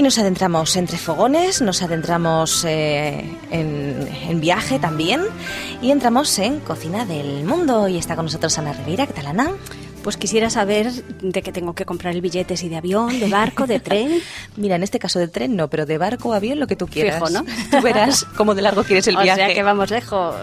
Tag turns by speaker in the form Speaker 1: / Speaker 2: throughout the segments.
Speaker 1: Y nos adentramos entre fogones, nos adentramos eh, en, en, viaje también y entramos en Cocina del Mundo. Y está con nosotros Ana Rivera. ¿Qué tal, Ana?
Speaker 2: Pues quisiera saber de qué tengo que comprar el billete, si de avión, de barco, de tren.
Speaker 1: Mira, en este caso de tren no, pero de barco o avión lo que tú quieras.
Speaker 2: Fijo, ¿no?
Speaker 1: Tú verás cómo de largo quieres el
Speaker 2: o
Speaker 1: viaje.
Speaker 2: sea que vamos lejos.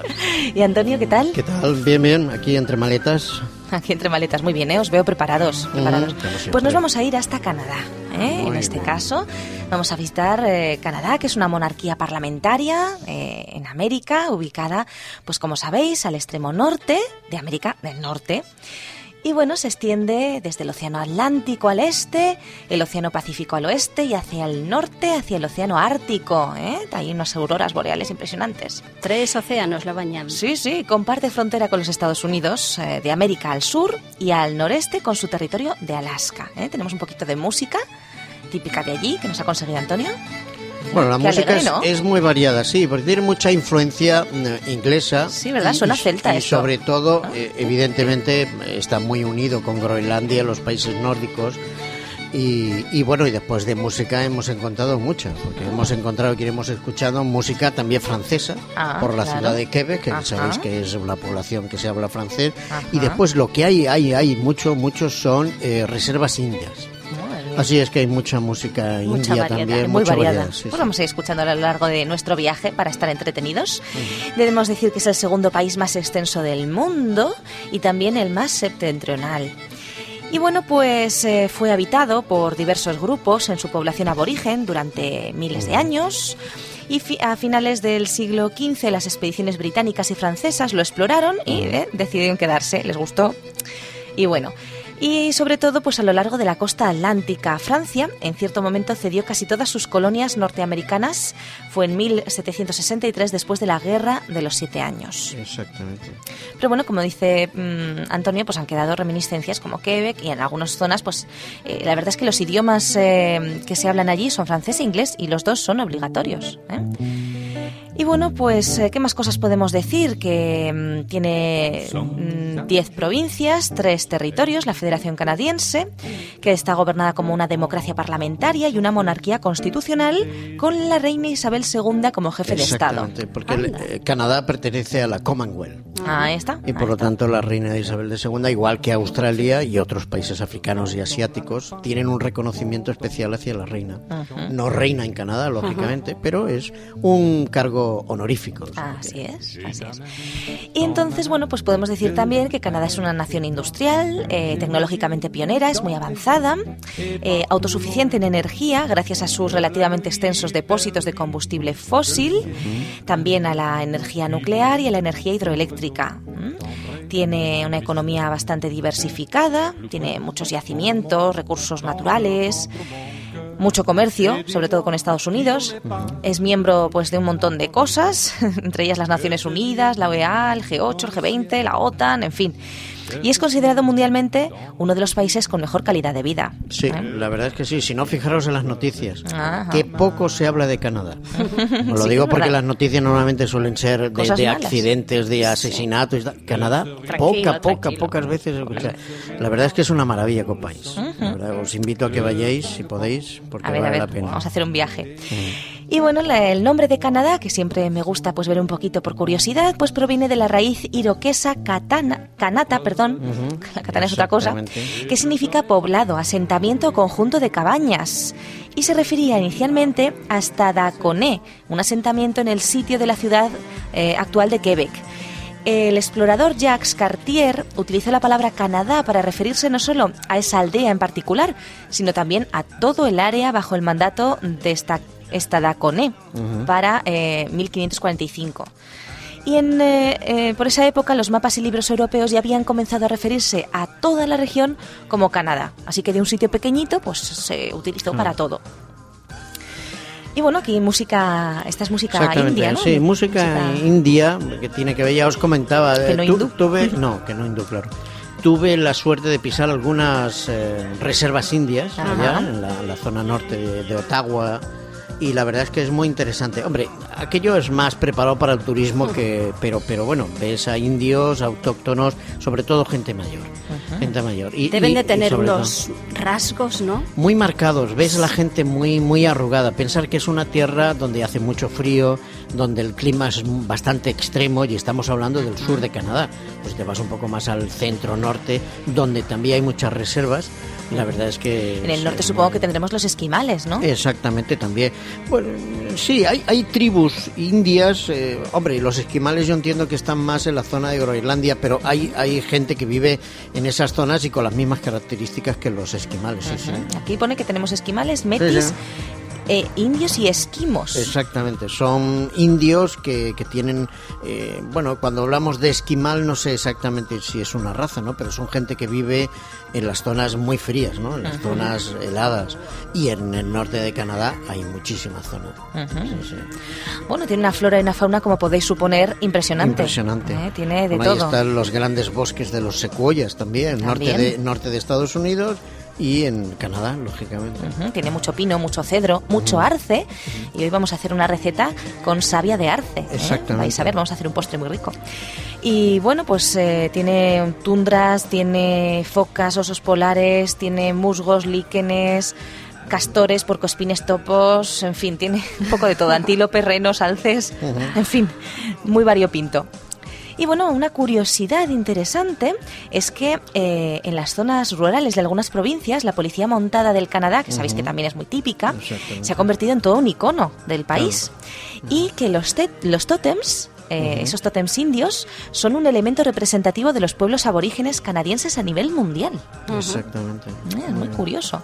Speaker 1: ¿Y Antonio, qué tal?
Speaker 3: ¿Qué tal? Bien, bien. Aquí entre maletas.
Speaker 1: Aquí entre maletas, muy bien, ¿eh? os veo preparados.
Speaker 3: siempre.
Speaker 1: pues nos vamos a ir hasta Canadá. ¿eh? En este
Speaker 3: bien.
Speaker 1: caso, vamos a visitar eh, Canadá, que es una monarquía parlamentaria eh, en América, ubicada, pues como sabéis, al extremo norte de América del Norte. Y bueno, se extiende desde el Océano Atlántico al este, el Océano Pacífico al oeste y hacia el norte, hacia el Océano Ártico. ¿eh? Hay unas auroras boreales impresionantes.
Speaker 2: Tres océanos lo bañan.
Speaker 1: Sí, sí, comparte frontera con los Estados Unidos, eh, de América al sur y al noreste con su territorio de Alaska. ¿eh? Tenemos un poquito de música típica de allí que nos ha conseguido Antonio.
Speaker 3: Bueno, la
Speaker 1: Qué
Speaker 3: música
Speaker 1: alegre,
Speaker 3: es,
Speaker 1: ¿no?
Speaker 3: es muy variada, sí, porque tiene mucha influencia eh, inglesa.
Speaker 1: Sí, ¿verdad? Suena celta
Speaker 3: y sobre todo, eh, evidentemente, está muy unido con Groenlandia, los países nórdicos. Y, y bueno, y después de música hemos encontrado mucha, porque hemos encontrado y hemos escuchado música también francesa
Speaker 1: Ah,
Speaker 3: por la
Speaker 1: claro.
Speaker 3: ciudad de Quebec, que
Speaker 1: Ajá.
Speaker 3: sabéis que es una población que se habla francés.
Speaker 1: Ajá.
Speaker 3: Y después lo que hay, hay, hay mucho, muchos son eh, reservas indias. Así es que hay mucha música
Speaker 2: Mucha
Speaker 3: india
Speaker 2: variedad,
Speaker 3: también,
Speaker 1: muy
Speaker 3: mucha
Speaker 1: variada.
Speaker 3: variedad, sí,
Speaker 1: pues
Speaker 3: sí.
Speaker 1: vamos a ir escuchando a lo largo de nuestro viaje para estar entretenidos. Debemos decir que es el segundo país más extenso del mundo y también el más septentrional. Y bueno, pues eh, fue habitado por diversos grupos en su población aborigen durante miles de años. Y fi- a finales del siglo XV las expediciones británicas y francesas lo exploraron y eh, decidieron quedarse, les gustó. Y bueno, y sobre todo pues a lo largo de la costa atlántica. Francia en cierto momento cedió casi todas sus colonias norteamericanas. Fue en 1763 después de la Guerra de los Siete Años.
Speaker 3: Exactamente.
Speaker 1: Pero bueno, como dice mm, Antonio, pues han quedado reminiscencias como Quebec y en algunas zonas, pues eh, la verdad es que los idiomas eh, que se hablan allí son francés e inglés y los dos son obligatorios. ¿eh? Y bueno, pues, eh, ¿qué más cosas podemos decir? Que mm, tiene mm, 10 provincias, tres territorios, la Federación Canadiense, que está gobernada como una democracia parlamentaria y una monarquía constitucional, con la reina Isabel II como jefe de Estado.
Speaker 3: Exactamente, porque el- eh, Canadá pertenece a la Commonwealth.
Speaker 1: Ahí está.
Speaker 3: Y por
Speaker 1: ahí
Speaker 3: lo
Speaker 1: está.
Speaker 3: tanto la reina Isabel II, igual que Australia y otros países africanos y asiáticos, tienen un reconocimiento especial hacia la reina. No reina en Canadá, lógicamente, pero es un cargo honorífico.
Speaker 1: Así es, así es. Y entonces, bueno, pues podemos decir también que Canadá es una nación industrial, eh, tecnológicamente pionera, es muy avanzada, eh, autosuficiente en energía gracias a sus relativamente extensos depósitos de combustible fósil, también a la energía nuclear y a la energía hidroeléctrica. Tiene una economía bastante diversificada, tiene muchos yacimientos, recursos naturales, mucho comercio, sobre todo con Estados Unidos. Es miembro pues de un montón de cosas, entre ellas las Naciones Unidas, la OEA, el G8, el G20, la OTAN, en fin. Y es considerado mundialmente uno de los países con mejor calidad de vida.
Speaker 3: Sí,
Speaker 1: ¿eh?
Speaker 3: la verdad es que sí. Si no, fijaros en las noticias.
Speaker 1: Ajá.
Speaker 3: Que poco se habla de Canadá. Os lo
Speaker 1: Sí,
Speaker 3: digo porque las noticias normalmente suelen ser de, accidentes, de asesinatos. y tal. Canadá,
Speaker 2: Tranquilo,
Speaker 3: poca, poca,
Speaker 2: tranquilo.
Speaker 3: pocas veces. o sea, la verdad es que es una maravilla como país. La verdad, os invito a que vayáis, si podéis, porque
Speaker 1: A ver, a
Speaker 3: vale
Speaker 1: ver,
Speaker 3: la pena.
Speaker 1: vamos a hacer un viaje. Y bueno, la- el nombre de Canadá, que siempre me gusta pues ver un poquito por curiosidad, pues proviene de la raíz iroquesa katana, kanata, perdón, la katana es otra cosa, que significa poblado, asentamiento o conjunto de cabañas. Y se refería inicialmente a Stadaconé, un asentamiento en el sitio de la ciudad eh, actual de Quebec. El explorador Jacques Cartier utilizó la palabra Canadá para referirse no solo a esa aldea en particular, sino también a todo el área bajo el mandato de esta, Stadaconé para eh, 1545. Y en, eh, eh, por esa época los mapas y libros europeos ya habían comenzado a referirse a toda la región como Canadá. Así que de un sitio pequeñito pues se utilizó para todo. Y bueno, aquí música, esta es música india, ¿no?
Speaker 3: sí, música, india que tiene que ver, ya os comentaba.
Speaker 1: Que no hindú.
Speaker 3: Tuve, no, que no hindú, claro. Tuve la suerte de pisar algunas eh, reservas indias allá en la, la zona norte de, de Ottawa y la verdad es que es muy interesante. Hombre, aquello es más preparado para el turismo que, pero, pero bueno, ves a indios, autóctonos, sobre todo gente mayor, gente mayor.
Speaker 2: Y, Deben de tener unos rasgos, ¿no?
Speaker 3: Muy marcados. Ves la gente muy, muy arrugada. Pensar que es una tierra donde hace mucho frío, donde el clima es bastante extremo y estamos hablando del sur de Canadá. Pues te vas un poco más al centro norte, donde también hay muchas reservas la verdad es que...
Speaker 1: En el norte supongo que tendremos los esquimales, ¿no?
Speaker 3: Exactamente, también. Bueno, sí, hay, hay tribus indias, eh, hombre, los esquimales yo entiendo que están más en la zona de Groenlandia, pero hay, hay gente que vive en esas zonas y con las mismas características que los esquimales.
Speaker 1: Aquí pone que tenemos esquimales, metis, eh, indios y esquimos.
Speaker 3: Exactamente, son indios que, que tienen, eh, bueno, cuando hablamos de esquimal no sé exactamente si es una raza, ¿no? Pero son gente que vive en las zonas muy frías, ¿no? En las zonas heladas. Y en el norte de Canadá hay muchísimas zonas.
Speaker 1: Bueno, tiene una flora y una fauna, como podéis suponer, impresionante.
Speaker 3: Impresionante.
Speaker 1: ¿Eh? Tiene de todo.
Speaker 3: Ahí están los grandes bosques de los secuoyas también, Norte, de, norte de Estados Unidos y en Canadá, lógicamente.
Speaker 1: Tiene mucho pino, mucho cedro, mucho arce y hoy vamos a hacer una receta con savia de arce. ¿eh?
Speaker 3: Exactamente.
Speaker 1: Vais a ver, vamos a hacer un postre muy rico. Y bueno, pues eh, tiene tundras, tiene focas, osos polares, tiene musgos, líquenes, castores, porcoespines, topos, en fin, tiene un poco de todo, antílopes, renos, alces, en fin, muy variopinto. Y bueno, una curiosidad interesante es que eh, en las zonas rurales de algunas provincias, la policía montada del Canadá, que sabéis que también es muy típica, se ha convertido en todo un icono del país. Y que los, los tótems eh, esos tótems indios son un elemento representativo de los pueblos aborígenes canadienses a nivel mundial.
Speaker 3: Exactamente.
Speaker 1: Eh, muy curioso.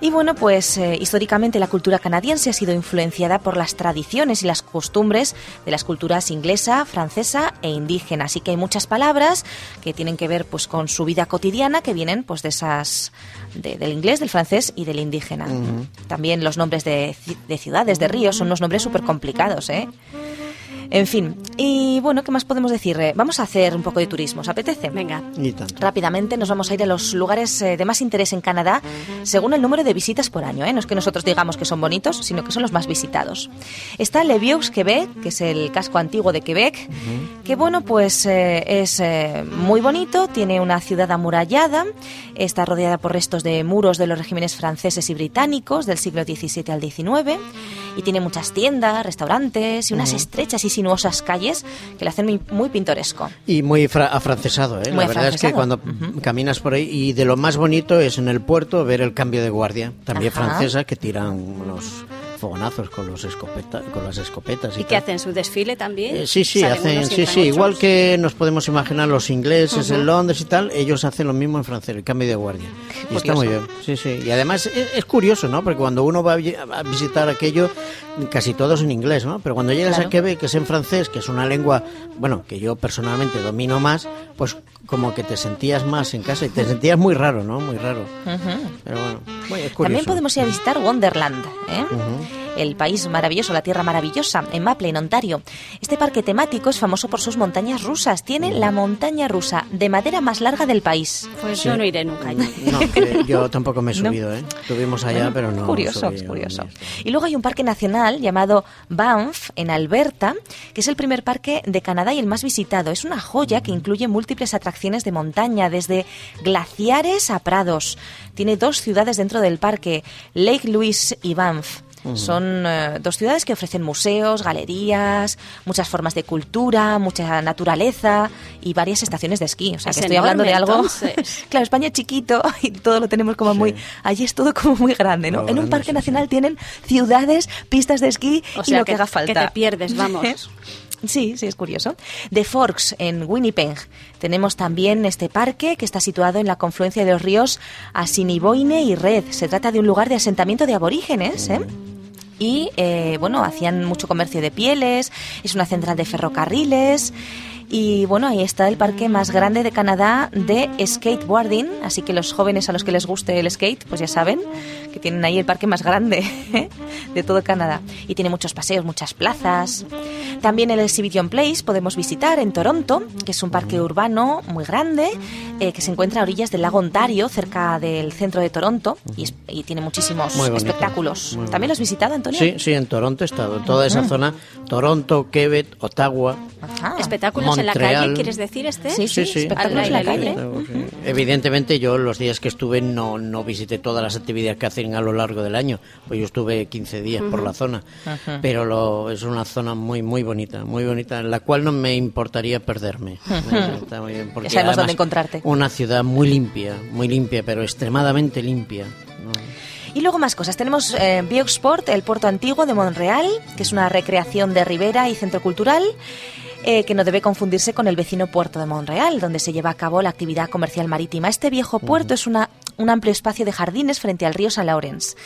Speaker 1: Y bueno, pues eh, históricamente la cultura canadiense ha sido influenciada por las tradiciones y las costumbres de las culturas inglesa, francesa e indígena. Así que hay muchas palabras que tienen que ver pues con su vida cotidiana que vienen pues de esas del inglés, del francés y del indígena. También los nombres de, de, ciudades, de ríos, son unos nombres súper complicados, ¿eh? En fin, y bueno, ¿qué más podemos decir? Eh, vamos a hacer un poco de turismo, ¿os apetece?
Speaker 2: Venga.
Speaker 1: Rápidamente nos vamos a ir a los lugares eh, de más interés en Canadá según el número de visitas por año. ¿eh? No es que nosotros digamos que son bonitos, sino que son los más visitados. Está Le Vieux, Quebec, que es el casco antiguo de Quebec, que bueno, pues es muy bonito, tiene una ciudad amurallada, está rodeada por restos de muros de los regímenes franceses y británicos del siglo XVII al XIX y tiene muchas tiendas, restaurantes y unas estrechas y sinuosas calles que le hacen muy, pintoresco.
Speaker 3: Y muy afrancesado, ¿eh? La verdad es que cuando caminas por ahí, y de lo más bonito es en el puerto ver el cambio de guardia, también francesa, que tiran unos fogonazos con los escopeta, con las escopetas.
Speaker 2: ¿Y, ¿Y que hacen su desfile también?
Speaker 3: Eh, sí, sí, hacen, sí, sí, igual que nos podemos imaginar los ingleses en Londres y tal, ellos hacen lo mismo en francés, el cambio de guardia. Y está muy bien, sí, sí. Y además es, curioso, ¿no? Porque cuando uno va a visitar aquello, casi todos en inglés, ¿no? Pero cuando llegas a Quebec, que es en francés, que es una lengua, bueno, que yo personalmente domino más, pues como que te sentías más en casa y te sentías muy raro, ¿no? Muy raro. Pero bueno, es
Speaker 1: También podemos ir a visitar Wonderland, ¿eh? El país maravilloso, la tierra maravillosa, en Maple, en Ontario. Este parque temático es famoso por sus montañas rusas. Tiene la montaña rusa de madera más larga del país.
Speaker 2: Pues yo no iré nunca allí.
Speaker 3: No, yo tampoco me he subido, ¿eh? Estuvimos allá, pero no.
Speaker 1: Curioso, curioso. Y luego hay un parque nacional llamado Banff, en Alberta, que es el primer parque de Canadá y el más visitado. Es una joya que incluye múltiples atracciones de montaña, desde glaciares a prados. Tiene dos ciudades dentro del parque, Lake Louise y Banff. Son eh, dos ciudades que ofrecen museos, galerías, muchas formas de cultura, mucha naturaleza y varias estaciones de esquí. O sea, que estoy hablando de algo. claro, España es chiquito y todo lo tenemos como muy. Allí es todo como muy grande, ¿no? en un parque nacional tienen ciudades, pistas de esquí y lo que, haga falta.
Speaker 2: Que te pierdes, vamos.
Speaker 1: Sí, sí, es curioso. De Forks, en Winnipeg, tenemos también este parque que está situado en la confluencia de los ríos Assiniboine y Red. Se trata de un lugar de asentamiento de aborígenes, ¿eh? y eh, bueno, hacían mucho comercio de pieles, es una central de ferrocarriles Y bueno, ahí está el parque más grande de Canadá de skateboarding, así que los jóvenes a los que les guste el skate, pues ya saben que tienen ahí el parque más grande de todo Canadá. Y tiene muchos paseos, muchas plazas. También el Exhibition Place podemos visitar en Toronto, que es un parque urbano muy grande, eh, que se encuentra a orillas del lago Ontario, cerca del centro de Toronto, y, es- y tiene muchísimos espectáculos.
Speaker 3: muy
Speaker 1: ¿También lo has visitado, Antonio?
Speaker 3: Sí, sí, en Toronto he estado. Toda esa zona, Toronto, Quebec, Ottawa.
Speaker 1: Ajá.
Speaker 2: Espectáculos en la calle, ¿quieres decir este?
Speaker 1: Sí, sí, espectáculos en la calle.
Speaker 3: Sí. Evidentemente yo los días que estuve no, no visité todas las actividades que hacen a lo largo del año, pues yo estuve 15 días por la zona, pero lo, es una zona muy muy bonita, muy bonita, en la cual no me importaría perderme. Está muy bien, porque
Speaker 1: Ya sabemos dónde encontrarte.
Speaker 3: Una ciudad muy limpia, muy limpia, pero extremadamente limpia. ¿no?
Speaker 1: Y luego más cosas. Tenemos eh, Biosport, el puerto antiguo de Montreal, que es una recreación de ribera y centro cultural. Eh, que no debe confundirse con el vecino puerto de Montreal, donde se lleva a cabo la actividad comercial marítima. Este viejo puerto es una, un amplio espacio de jardines frente al río San Lawrence.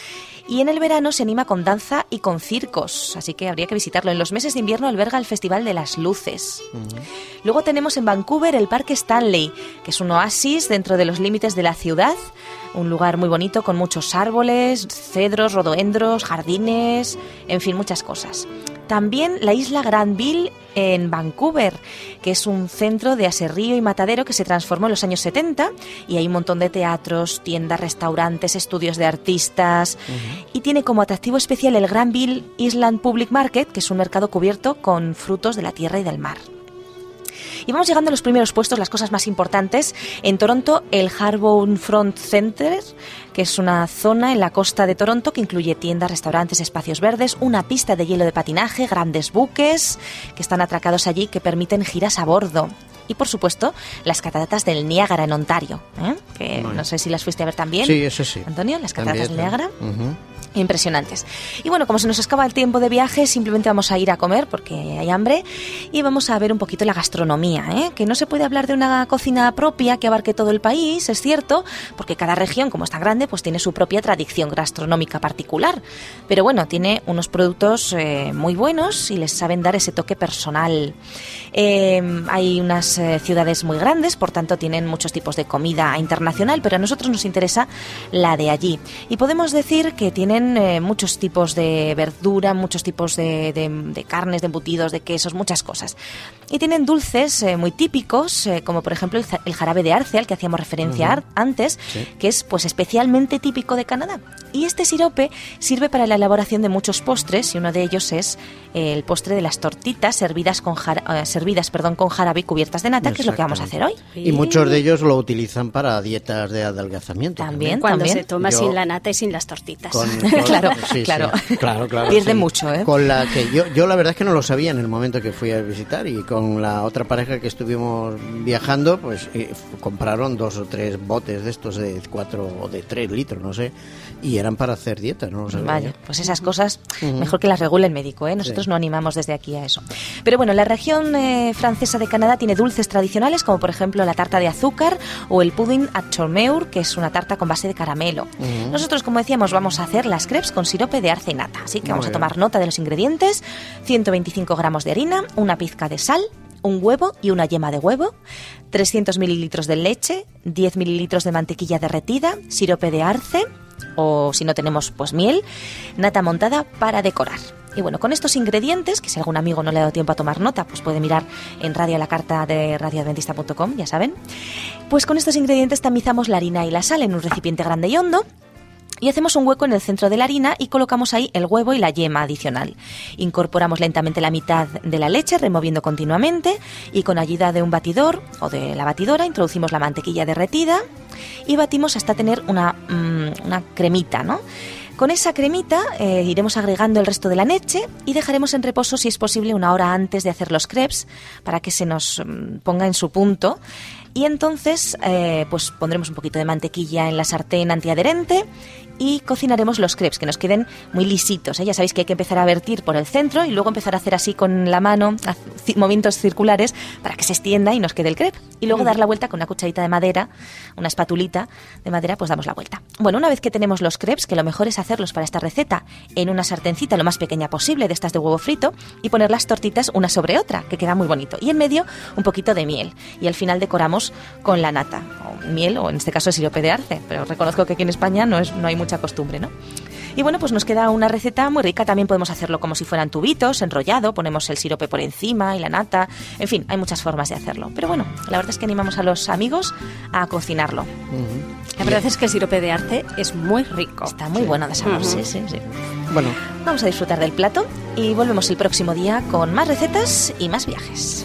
Speaker 1: Y en el verano se anima con danza y con circos, así que habría que visitarlo. En los meses de invierno alberga el Festival de las Luces. Luego tenemos en Vancouver el Parque Stanley, que es un oasis dentro de los límites de la ciudad, un lugar muy bonito con muchos árboles, cedros, rododendros, jardines, en fin, muchas cosas. También la isla Granville en Vancouver, que es un centro de aserrío y matadero que se transformó en los años 70 y hay un montón de teatros, tiendas, restaurantes, estudios de artistas y tiene como atractivo especial el Granville Island Public Market, que es un mercado cubierto con frutos de la tierra y del mar. Y vamos llegando a los primeros puestos, las cosas más importantes. En Toronto, el Harbour Front Center, que es una zona en la costa de Toronto que incluye tiendas, restaurantes, espacios verdes, una pista de hielo de patinaje, grandes buques que están atracados allí que permiten giras a bordo. Y por supuesto, las cataratas del Niágara en Ontario, ¿eh? que no sé si las fuiste a ver también.
Speaker 3: Sí, eso sí.
Speaker 1: Antonio, las cataratas del
Speaker 3: También,
Speaker 1: Niágara.
Speaker 3: ujú.
Speaker 1: Impresionantes. Y bueno, como se nos acaba el tiempo de viaje, simplemente vamos a ir a comer porque hay hambre y vamos a ver un poquito la gastronomía, ¿eh? que no se puede hablar de una cocina propia que abarque todo el país, es cierto, porque cada región, como es tan grande, pues tiene su propia tradición gastronómica particular. Pero bueno, tiene unos productos eh, muy buenos y les saben dar ese toque personal. Eh, hay unas eh, ciudades muy grandes, por tanto tienen muchos tipos de comida internacional, pero a nosotros nos interesa la de allí. Y podemos decir que tienen eh, muchos tipos de verdura, muchos tipos de, de- de carnes, de embutidos, de quesos, muchas cosas. Y tienen dulces eh, muy típicos, eh, como por ejemplo el, el jarabe de arce, al que hacíamos referencia ar- antes,
Speaker 3: Sí.
Speaker 1: que es pues especialmente típico de Canadá. Y este sirope sirve para la elaboración de muchos postres y uno de ellos es eh, el postre de las tortitas servidas con jara- eh, servidas, perdón, con jarabe y cubiertas de nata, que es lo que vamos a hacer hoy.
Speaker 3: Y muchos de ellos lo utilizan para dietas de adelgazamiento.
Speaker 1: También.
Speaker 2: Cuando
Speaker 1: también.
Speaker 2: se toma
Speaker 3: Yo-
Speaker 2: sin la nata y sin las tortitas.
Speaker 3: Con-
Speaker 1: Claro,
Speaker 3: sí, sí,
Speaker 1: claro.
Speaker 3: claro, claro,
Speaker 1: Pierde
Speaker 3: sí.
Speaker 1: mucho, ¿eh?
Speaker 3: Con la que yo, yo la verdad es que no lo sabía en el momento que fui a visitar y con la otra pareja que estuvimos viajando, pues eh, compraron dos o tres botes de estos de cuatro o de tres litros, no sé, y eran para hacer dieta, no lo sabía.
Speaker 1: Pues esas cosas mejor que las regule el médico, ¿eh? Nosotros
Speaker 3: Sí.
Speaker 1: no animamos desde aquí a eso. Pero bueno, la región eh, francesa de Canadá tiene dulces tradicionales como por ejemplo la tarta de azúcar o el pudding à tourmeur, que es una tarta con base de caramelo. Nosotros, como decíamos, vamos a hacer las crepes con sirope de arce y nata, así que
Speaker 3: Muy
Speaker 1: vamos a tomar nota de los ingredientes: 125 gramos de harina, una pizca de sal, un huevo y una yema de huevo, 300 mililitros de leche, 10 mililitros de mantequilla derretida, sirope de arce o si no tenemos pues miel, nata montada para decorar. Y bueno, con estos ingredientes, que si algún amigo no le ha dado tiempo a tomar nota, pues puede mirar en radio la carta de radioadventista.com, ya saben. Pues con estos ingredientes tamizamos la harina y la sal en un recipiente grande y hondo y hacemos un hueco en el centro de la harina y colocamos ahí el huevo y la yema adicional. Incorporamos lentamente la mitad de la leche, removiendo continuamente, y con ayuda de un batidor o de la batidora introducimos la mantequilla derretida y batimos hasta tener una, mm, una cremita, ¿no? Con esa cremita eh, iremos agregando el resto de la leche y dejaremos en reposo, si es posible, una hora antes de hacer los crepes para que se nos mm, ponga en su punto. Y entonces, eh, pues pondremos un poquito de mantequilla en la sartén antiadherente y cocinaremos los crepes, que nos queden muy lisitos. ¿eh? Ya sabéis que hay que empezar a vertir por el centro y luego empezar a hacer así con la mano, movimientos circulares para que se extienda y nos quede el crepe. Y luego dar la vuelta con una cucharita de madera, una espatulita de madera, pues damos la vuelta. Bueno, una vez que tenemos los crepes, que lo mejor es hacerlos para esta receta en una sartencita lo más pequeña posible de estas de huevo frito y poner las tortitas una sobre otra, que queda muy bonito. Y en medio un poquito de miel. Y al final decoramos con la nata, o miel, o en este caso sirope de arce, pero reconozco que aquí en España no, es, no hay mucha costumbre, ¿no? Y bueno, pues nos queda una receta muy rica. También podemos hacerlo como si fueran tubitos, enrollado, ponemos el sirope por encima y la nata. En fin, hay muchas formas de hacerlo. Pero bueno, la verdad es que animamos a los amigos a cocinarlo.
Speaker 2: La verdad es que el sirope de arce es muy rico.
Speaker 1: Está muy bueno de sabor, sí, sí, sí.
Speaker 3: Bueno,
Speaker 1: Vamos a disfrutar del plato y volvemos el próximo día con más recetas y más viajes.